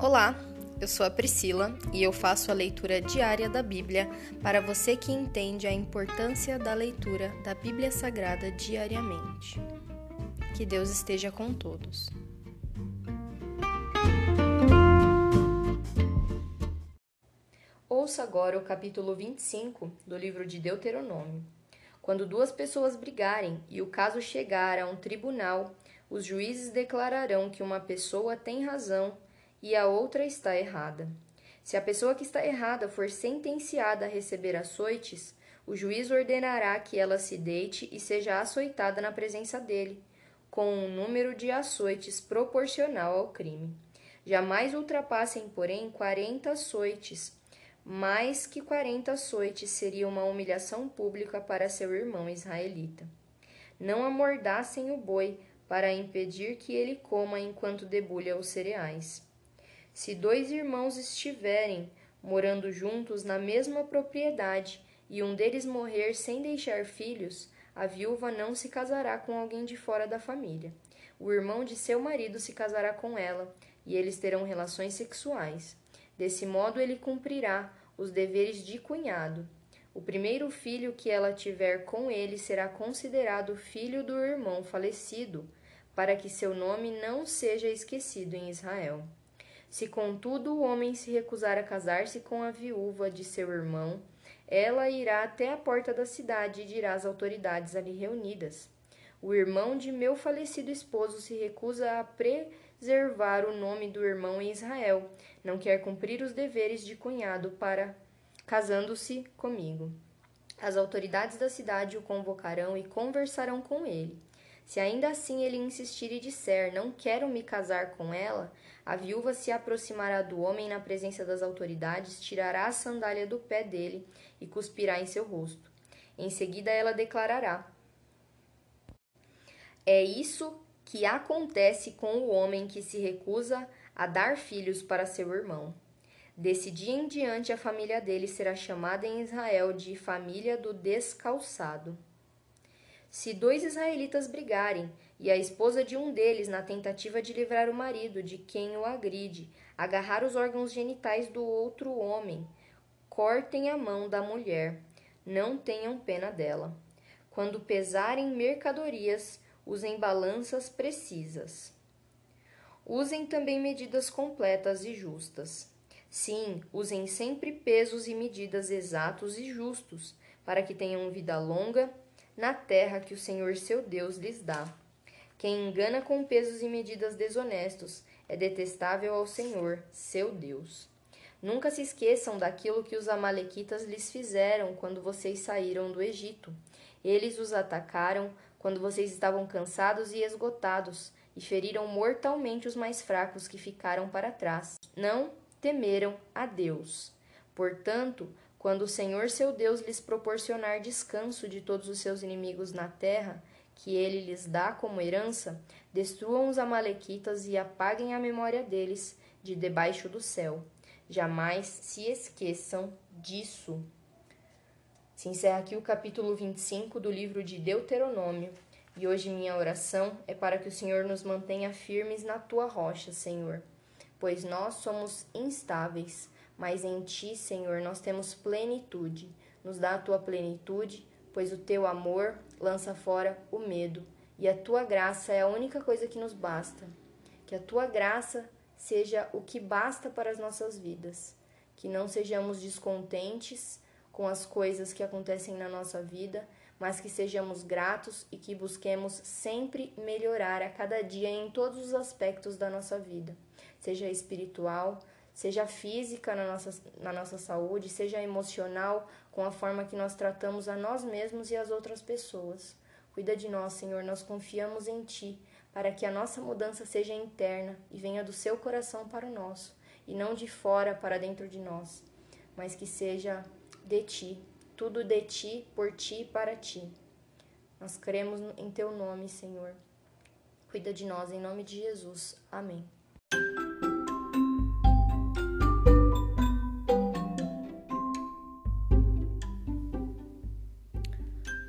Olá, eu sou a Priscila e eu faço a leitura diária da Bíblia para você que entende a importância da leitura da Bíblia Sagrada diariamente. Que Deus esteja com todos. Ouça agora o capítulo 25 do livro de Deuteronômio. Quando duas pessoas brigarem e o caso chegar a um tribunal, os juízes declararão que uma pessoa tem razão e a outra está errada. Se a pessoa que está errada for sentenciada a receber açoites, o juiz ordenará que ela se deite e seja açoitada na presença dele, com um número de açoites proporcional ao crime. Jamais ultrapassem, porém, quarenta açoites. Mais que quarenta açoites seria uma humilhação pública para seu irmão israelita. Não amordassem o boi para impedir que ele coma enquanto debulha os cereais. Se dois irmãos estiverem morando juntos na mesma propriedade e um deles morrer sem deixar filhos, a viúva não se casará com alguém de fora da família. O irmão de seu marido se casará com ela, e eles terão relações sexuais. Desse modo, ele cumprirá os deveres de cunhado. O primeiro filho que ela tiver com ele será considerado filho do irmão falecido, para que seu nome não seja esquecido em Israel. Se, contudo, o homem se recusar a casar-se com a viúva de seu irmão, ela irá até a porta da cidade e dirá às autoridades ali reunidas: O irmão de meu falecido esposo se recusa a preservar o nome do irmão em Israel, não quer cumprir os deveres de cunhado para casando-se comigo. As autoridades da cidade o convocarão e conversarão com ele. Se ainda assim ele insistir e disser: Não quero me casar com ela, a viúva se aproximará do homem na presença das autoridades, tirará a sandália do pé dele e cuspirá em seu rosto. Em seguida ela declarará: É isso que acontece com o homem que se recusa a dar filhos para seu irmão. Desse dia em diante, a família dele será chamada em Israel de família do descalçado. Se dois israelitas brigarem, e a esposa de um deles, na tentativa de livrar o marido de quem o agride, agarrar os órgãos genitais do outro homem, cortem a mão da mulher, não tenham pena dela. Quando pesarem mercadorias, usem balanças precisas. Usem também medidas completas e justas. Sim, usem sempre pesos e medidas exatos e justos, para que tenham vida longa na terra que o Senhor seu Deus lhes dá. Quem engana com pesos e medidas desonestos é detestável ao Senhor, seu Deus. Nunca se esqueçam daquilo que os Amalequitas lhes fizeram quando vocês saíram do Egito. Eles os atacaram quando vocês estavam cansados e esgotados, e feriram mortalmente os mais fracos que ficaram para trás. Não temeram a Deus. Portanto, quando o Senhor seu Deus lhes proporcionar descanso de todos os seus inimigos na terra, que ele lhes dá como herança, destruam os Amalequitas e apaguem a memória deles de debaixo do céu. Jamais se esqueçam disso. Se encerra aqui o capítulo 25 do livro de Deuteronômio. E hoje minha oração é para que o Senhor nos mantenha firmes na tua rocha, Senhor, pois nós somos instáveis mas em ti, Senhor, nós temos plenitude. Nos dá a tua plenitude, pois o teu amor lança fora o medo, e a tua graça é a única coisa que nos basta. Que a tua graça seja o que basta para as nossas vidas. Que não sejamos descontentes com as coisas que acontecem na nossa vida, mas que sejamos gratos e que busquemos sempre melhorar a cada dia em todos os aspectos da nossa vida, seja espiritual, seja física na nossa, na nossa saúde, seja emocional, com a forma que nós tratamos a nós mesmos e as outras pessoas. Cuida de nós, Senhor, nós confiamos em Ti, para que a nossa mudança seja interna e venha do seu coração para o nosso, e não de fora para dentro de nós, mas que seja de Ti, tudo de Ti, por Ti e para Ti. Nós cremos em Teu nome, Senhor. Cuida de nós, em nome de Jesus. Amém.